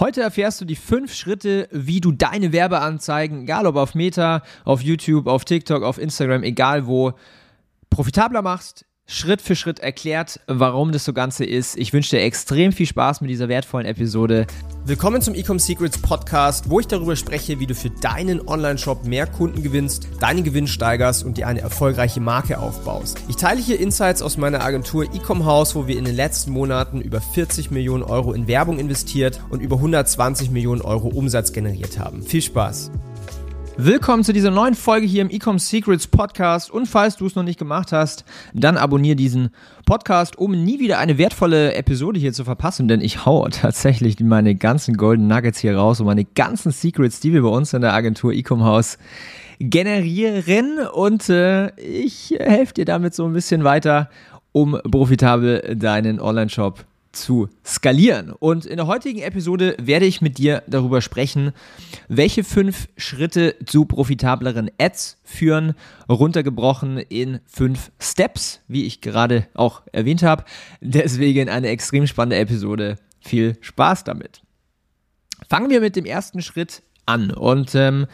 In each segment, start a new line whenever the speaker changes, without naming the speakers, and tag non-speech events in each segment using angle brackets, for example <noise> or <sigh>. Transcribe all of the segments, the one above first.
Heute erfährst du die fünf Schritte, wie du deine Werbeanzeigen, egal ob auf Meta, auf YouTube, auf TikTok, auf Instagram, egal wo, profitabler machst, Schritt für Schritt erklärt, warum das so Ganze ist. Ich wünsche dir extrem viel Spaß mit dieser wertvollen Episode.
Willkommen zum Ecom Secrets Podcast, wo ich darüber spreche, wie du für deinen Online-Shop mehr Kunden gewinnst, deinen Gewinn steigerst und dir eine erfolgreiche Marke aufbaust. Ich teile hier Insights aus meiner Agentur Ecom House, wo wir in den letzten Monaten über 40 Millionen Euro in Werbung investiert und über 120 Millionen Euro Umsatz generiert haben. Viel Spaß!
Willkommen zu dieser neuen Folge hier im Ecom Secrets Podcast. Und falls du es noch nicht gemacht hast, dann abonniere diesen Podcast, um nie wieder eine wertvolle Episode hier zu verpassen. Denn ich haue tatsächlich meine ganzen Golden Nuggets hier raus und meine ganzen Secrets, die wir bei uns in der Agentur Ecom House generieren. Und äh, ich helfe dir damit so ein bisschen weiter, um profitabel deinen Online-Shop zu skalieren. Und in der heutigen Episode werde ich mit dir darüber sprechen, welche fünf Schritte zu profitableren Ads führen, runtergebrochen in fünf Steps, wie ich gerade auch erwähnt habe. Deswegen eine extrem spannende Episode. Viel Spaß damit. Fangen wir mit dem ersten Schritt an. Und ähm,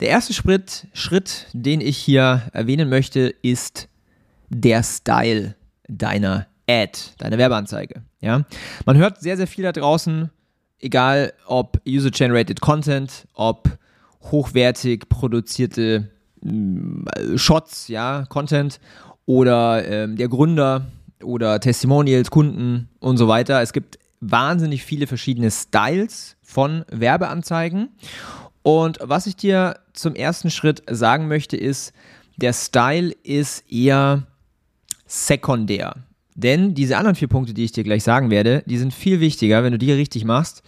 der erste Schritt, Schritt, den ich hier erwähnen möchte, ist der Style deiner Ad, deine Werbeanzeige. Ja? Man hört sehr, sehr viel da draußen, egal ob User-Generated Content, ob hochwertig produzierte äh, Shots, ja, Content oder ähm, der Gründer oder Testimonials, Kunden und so weiter. Es gibt wahnsinnig viele verschiedene Styles von Werbeanzeigen. Und was ich dir zum ersten Schritt sagen möchte, ist, der Style ist eher sekundär. Denn diese anderen vier Punkte, die ich dir gleich sagen werde, die sind viel wichtiger. Wenn du die richtig machst,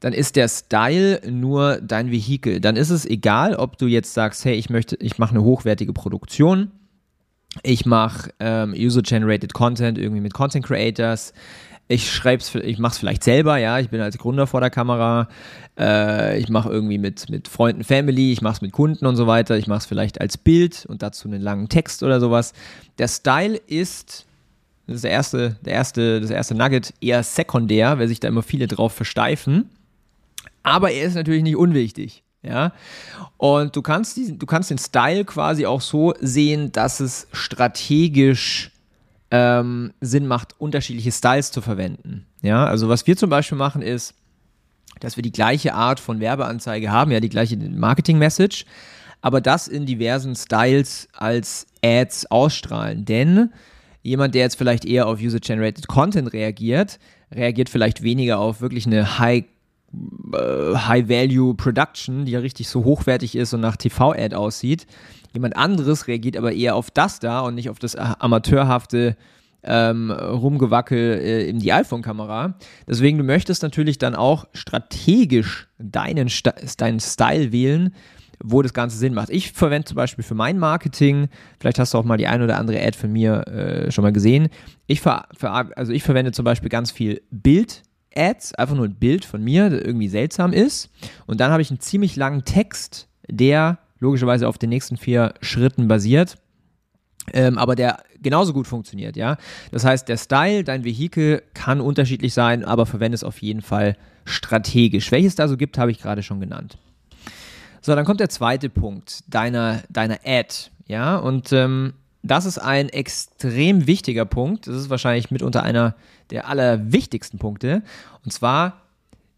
dann ist der Style nur dein Vehikel. Dann ist es egal, ob du jetzt sagst, hey, ich möchte, ich mache eine hochwertige Produktion, ich mache ähm, User-Generated Content irgendwie mit Content Creators, ich schreib's, ich mache es vielleicht selber, ja, ich bin als Gründer vor der Kamera, äh, ich mache irgendwie mit, mit Freunden, Family, ich mache es mit Kunden und so weiter, ich mache es vielleicht als Bild und dazu einen langen Text oder sowas. Der Style ist das ist der erste, der erste, das erste Nugget eher sekundär, weil sich da immer viele drauf versteifen. Aber er ist natürlich nicht unwichtig. Ja, und du kannst, diesen, du kannst den Style quasi auch so sehen, dass es strategisch ähm, Sinn macht, unterschiedliche Styles zu verwenden. Ja, also was wir zum Beispiel machen ist, dass wir die gleiche Art von Werbeanzeige haben, ja, die gleiche Marketing-Message, aber das in diversen Styles als Ads ausstrahlen. Denn jemand, der jetzt vielleicht eher auf User-Generated Content reagiert, reagiert vielleicht weniger auf wirklich eine High äh, High-Value-Production, die ja richtig so hochwertig ist und nach TV-Ad aussieht. Jemand anderes reagiert aber eher auf das da und nicht auf das amateurhafte ähm, Rumgewackel äh, in die iPhone-Kamera. Deswegen, du möchtest natürlich dann auch strategisch deinen, deinen Style wählen, wo das Ganze Sinn macht. Ich verwende zum Beispiel für mein Marketing, vielleicht hast du auch mal die ein oder andere Ad von mir äh, schon mal gesehen. Ich, ver, ver, also ich verwende zum Beispiel ganz viel Bild. Ads, einfach nur ein Bild von mir, das irgendwie seltsam ist. Und dann habe ich einen ziemlich langen Text, der logischerweise auf den nächsten vier Schritten basiert. Ähm, aber der genauso gut funktioniert, ja. Das heißt, der Style, dein Vehikel kann unterschiedlich sein, aber verwende es auf jeden Fall strategisch. Welches da so gibt, habe ich gerade schon genannt. So, dann kommt der zweite Punkt deiner, deiner Ad. Ja, und ähm, das ist ein extrem wichtiger Punkt. Das ist wahrscheinlich mitunter einer der allerwichtigsten Punkte. Und zwar,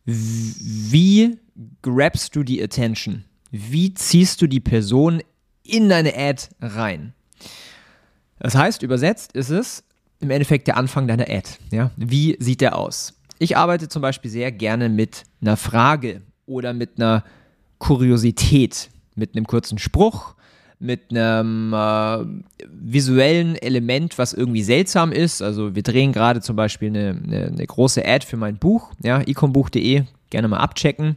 wie grabst du die Attention? Wie ziehst du die Person in deine Ad rein? Das heißt, übersetzt ist es im Endeffekt der Anfang deiner Ad. Ja? Wie sieht der aus? Ich arbeite zum Beispiel sehr gerne mit einer Frage oder mit einer Kuriosität, mit einem kurzen Spruch, mit einem äh, visuellen Element, was irgendwie seltsam ist. Also wir drehen gerade zum Beispiel eine, eine, eine große Ad für mein Buch, ja, ecombuch.de, gerne mal abchecken.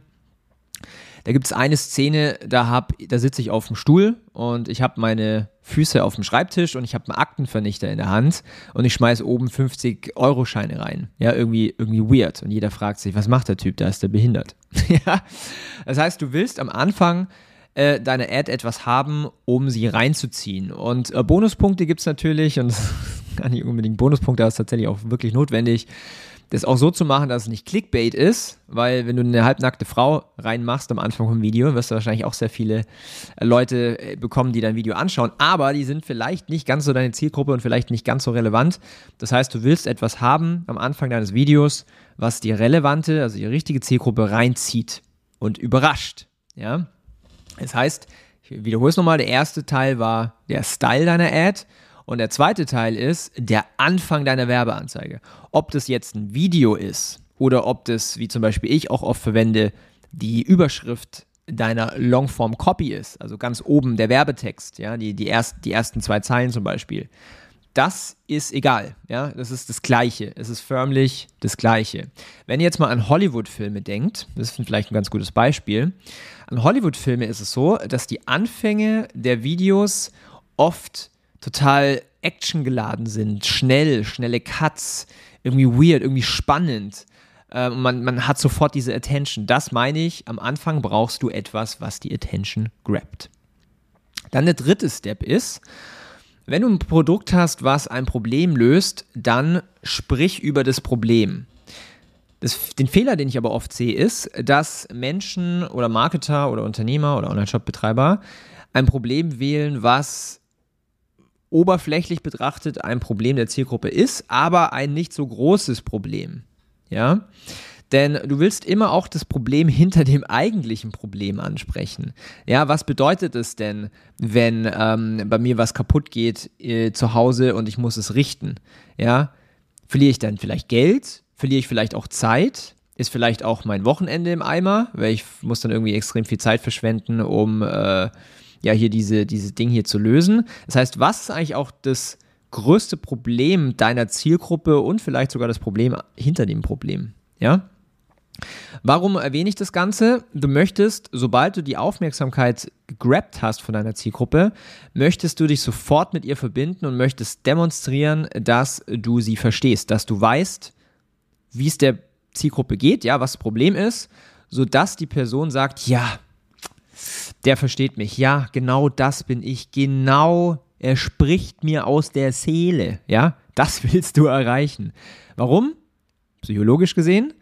Da gibt es eine Szene, da, da sitze ich auf dem Stuhl und ich habe meine Füße auf dem Schreibtisch und ich habe einen Aktenvernichter in der Hand und ich schmeiße oben 50-Euro-Scheine rein. Ja, irgendwie, irgendwie weird. Und jeder fragt sich, was macht der Typ? Da ist der behindert. <laughs> ja. Das heißt, du willst am Anfang äh, deine Ad etwas haben, um sie reinzuziehen. Und äh, Bonuspunkte gibt es natürlich und <laughs> gar nicht unbedingt Bonuspunkte, das ist tatsächlich auch wirklich notwendig das auch so zu machen, dass es nicht Clickbait ist, weil wenn du eine halbnackte Frau reinmachst am Anfang vom Video, wirst du wahrscheinlich auch sehr viele äh, Leute äh, bekommen, die dein Video anschauen, aber die sind vielleicht nicht ganz so deine Zielgruppe und vielleicht nicht ganz so relevant. Das heißt, du willst etwas haben am Anfang deines Videos, was die relevante, also die richtige Zielgruppe reinzieht und überrascht. Ja? Das heißt, ich wiederhole es nochmal, der erste Teil war der Style deiner Ad und der zweite Teil ist der Anfang deiner Werbeanzeige. Ob das jetzt ein Video ist oder ob das, wie zum Beispiel ich auch oft verwende, die Überschrift deiner Longform Copy ist, also ganz oben der Werbetext, ja, die, die, erst, die ersten zwei Zeilen zum Beispiel. Das ist egal, ja, das ist das Gleiche. Es ist förmlich das Gleiche. Wenn ihr jetzt mal an Hollywood-Filme denkt, das ist vielleicht ein ganz gutes Beispiel. An Hollywood-Filme ist es so, dass die Anfänge der Videos oft total actiongeladen sind, schnell, schnelle Cuts, irgendwie weird, irgendwie spannend. Ähm, man, man hat sofort diese Attention. Das meine ich, am Anfang brauchst du etwas, was die Attention grabt. Dann der dritte Step ist, wenn du ein Produkt hast, was ein Problem löst, dann sprich über das Problem. Das, den Fehler, den ich aber oft sehe, ist, dass Menschen oder Marketer oder Unternehmer oder Online-Shop-Betreiber ein Problem wählen, was oberflächlich betrachtet ein Problem der Zielgruppe ist, aber ein nicht so großes Problem. Ja? Denn du willst immer auch das Problem hinter dem eigentlichen Problem ansprechen. Ja, was bedeutet es denn, wenn ähm, bei mir was kaputt geht äh, zu Hause und ich muss es richten? Ja, verliere ich dann vielleicht Geld? Verliere ich vielleicht auch Zeit? Ist vielleicht auch mein Wochenende im Eimer, weil ich muss dann irgendwie extrem viel Zeit verschwenden, um äh, ja hier diese, dieses Ding hier zu lösen. Das heißt, was ist eigentlich auch das größte Problem deiner Zielgruppe und vielleicht sogar das Problem hinter dem Problem? Ja? Warum erwähne ich das Ganze? Du möchtest, sobald du die Aufmerksamkeit gegrabt hast von deiner Zielgruppe, möchtest du dich sofort mit ihr verbinden und möchtest demonstrieren, dass du sie verstehst, dass du weißt, wie es der Zielgruppe geht, ja, was das Problem ist, sodass die Person sagt, ja, der versteht mich. Ja, genau das bin ich. Genau, er spricht mir aus der Seele. Ja, das <laughs> willst du erreichen. Warum? Psychologisch gesehen.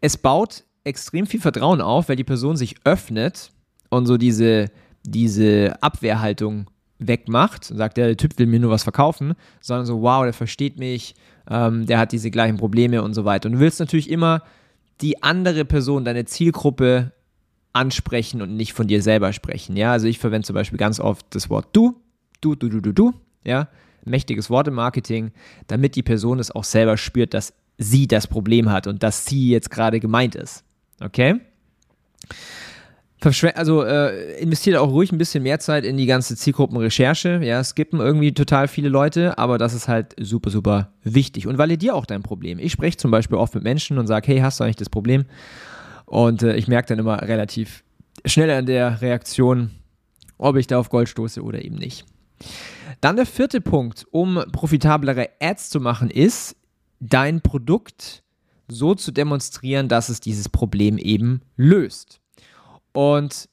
Es baut extrem viel Vertrauen auf, weil die Person sich öffnet und so diese, diese Abwehrhaltung wegmacht und sagt, der Typ will mir nur was verkaufen, sondern so, wow, der versteht mich, ähm, der hat diese gleichen Probleme und so weiter. Und du willst natürlich immer die andere Person, deine Zielgruppe ansprechen und nicht von dir selber sprechen. Ja, also ich verwende zum Beispiel ganz oft das Wort du, du, du, du, du, du, ja, mächtiges Wort im Marketing, damit die Person es auch selber spürt, dass sie das Problem hat und dass sie jetzt gerade gemeint ist. Okay? also äh, investiert auch ruhig ein bisschen mehr Zeit in die ganze Zielgruppenrecherche. Ja, gibt irgendwie total viele Leute, aber das ist halt super, super wichtig und validier auch dein Problem. Ich spreche zum Beispiel oft mit Menschen und sage, hey, hast du eigentlich das Problem? Und äh, ich merke dann immer relativ schnell an der Reaktion, ob ich da auf Gold stoße oder eben nicht. Dann der vierte Punkt, um profitablere Ads zu machen, ist, dein Produkt so zu demonstrieren, dass es dieses Problem eben löst. Und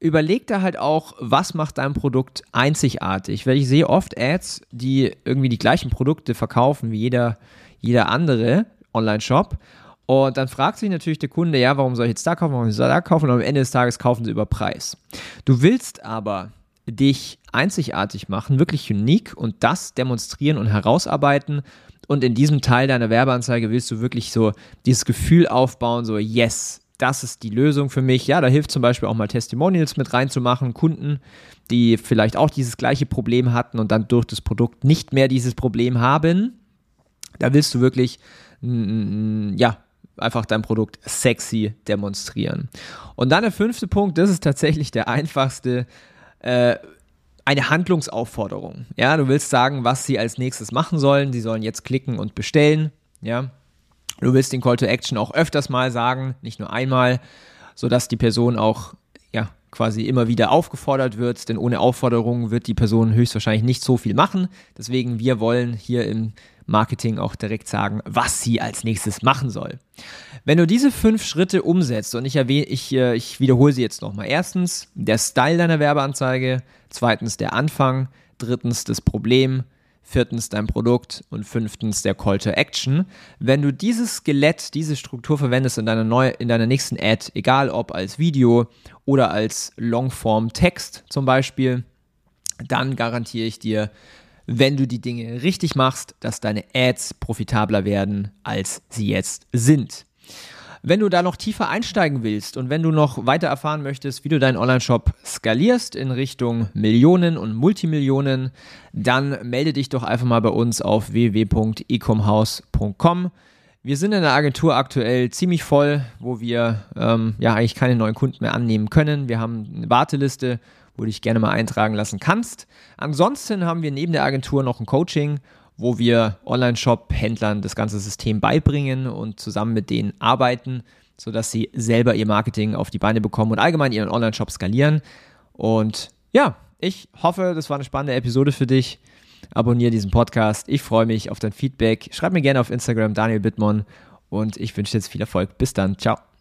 überleg da halt auch, was macht dein Produkt einzigartig. Weil ich sehe oft Ads, die irgendwie die gleichen Produkte verkaufen wie jeder, jeder andere Online-Shop. Und dann fragt sich natürlich der Kunde, ja, warum soll ich jetzt da kaufen, warum soll ich da kaufen? Und am Ende des Tages kaufen sie über Preis. Du willst aber dich einzigartig machen, wirklich unique und das demonstrieren und herausarbeiten. Und in diesem Teil deiner Werbeanzeige willst du wirklich so dieses Gefühl aufbauen, so, yes, das ist die Lösung für mich. Ja, da hilft zum Beispiel auch mal Testimonials mit reinzumachen, Kunden, die vielleicht auch dieses gleiche Problem hatten und dann durch das Produkt nicht mehr dieses Problem haben. Da willst du wirklich, ja, einfach dein Produkt sexy demonstrieren. Und dann der fünfte Punkt, das ist tatsächlich der einfachste, äh, eine Handlungsaufforderung. Ja, du willst sagen, was sie als nächstes machen sollen. Sie sollen jetzt klicken und bestellen. Ja, du willst den Call to Action auch öfters mal sagen, nicht nur einmal, sodass die Person auch ja, quasi immer wieder aufgefordert wird, denn ohne Aufforderung wird die Person höchstwahrscheinlich nicht so viel machen. Deswegen, wir wollen hier im Marketing auch direkt sagen, was sie als nächstes machen soll. Wenn du diese fünf Schritte umsetzt, und ich, ich, äh, ich wiederhole sie jetzt nochmal. Erstens, der Style deiner Werbeanzeige. Zweitens, der Anfang. Drittens, das Problem. viertens dein Produkt und fünftens der Call to Action. Wenn du dieses Skelett, diese Struktur verwendest in deiner, neu, in deiner nächsten Ad, egal ob als Video oder als Longform Text zum Beispiel, dann garantiere ich dir, wenn du die Dinge richtig machst, dass deine Ads profitabler werden, als sie jetzt sind. Wenn du da noch tiefer einsteigen willst und wenn du noch weiter erfahren möchtest, wie du deinen Online-Shop skalierst in Richtung Millionen und Multimillionen, dann melde dich doch einfach mal bei uns auf www.ecomhouse.com. Wir sind in der Agentur aktuell ziemlich voll, wo wir ähm, ja eigentlich keine neuen Kunden mehr annehmen können. Wir haben eine Warteliste, wo du dich gerne mal eintragen lassen kannst. Ansonsten haben wir neben der Agentur noch ein Coaching wo wir Online-Shop-Händlern das ganze System beibringen und zusammen mit denen arbeiten, sodass sie selber ihr Marketing auf die Beine bekommen und allgemein ihren Online-Shop skalieren. Und ja, ich hoffe, das war eine spannende Episode für dich. Abonniere diesen Podcast. Ich freue mich auf dein Feedback. Schreib mir gerne auf Instagram Daniel Bittmann und ich wünsche dir jetzt viel Erfolg. Bis dann. Ciao.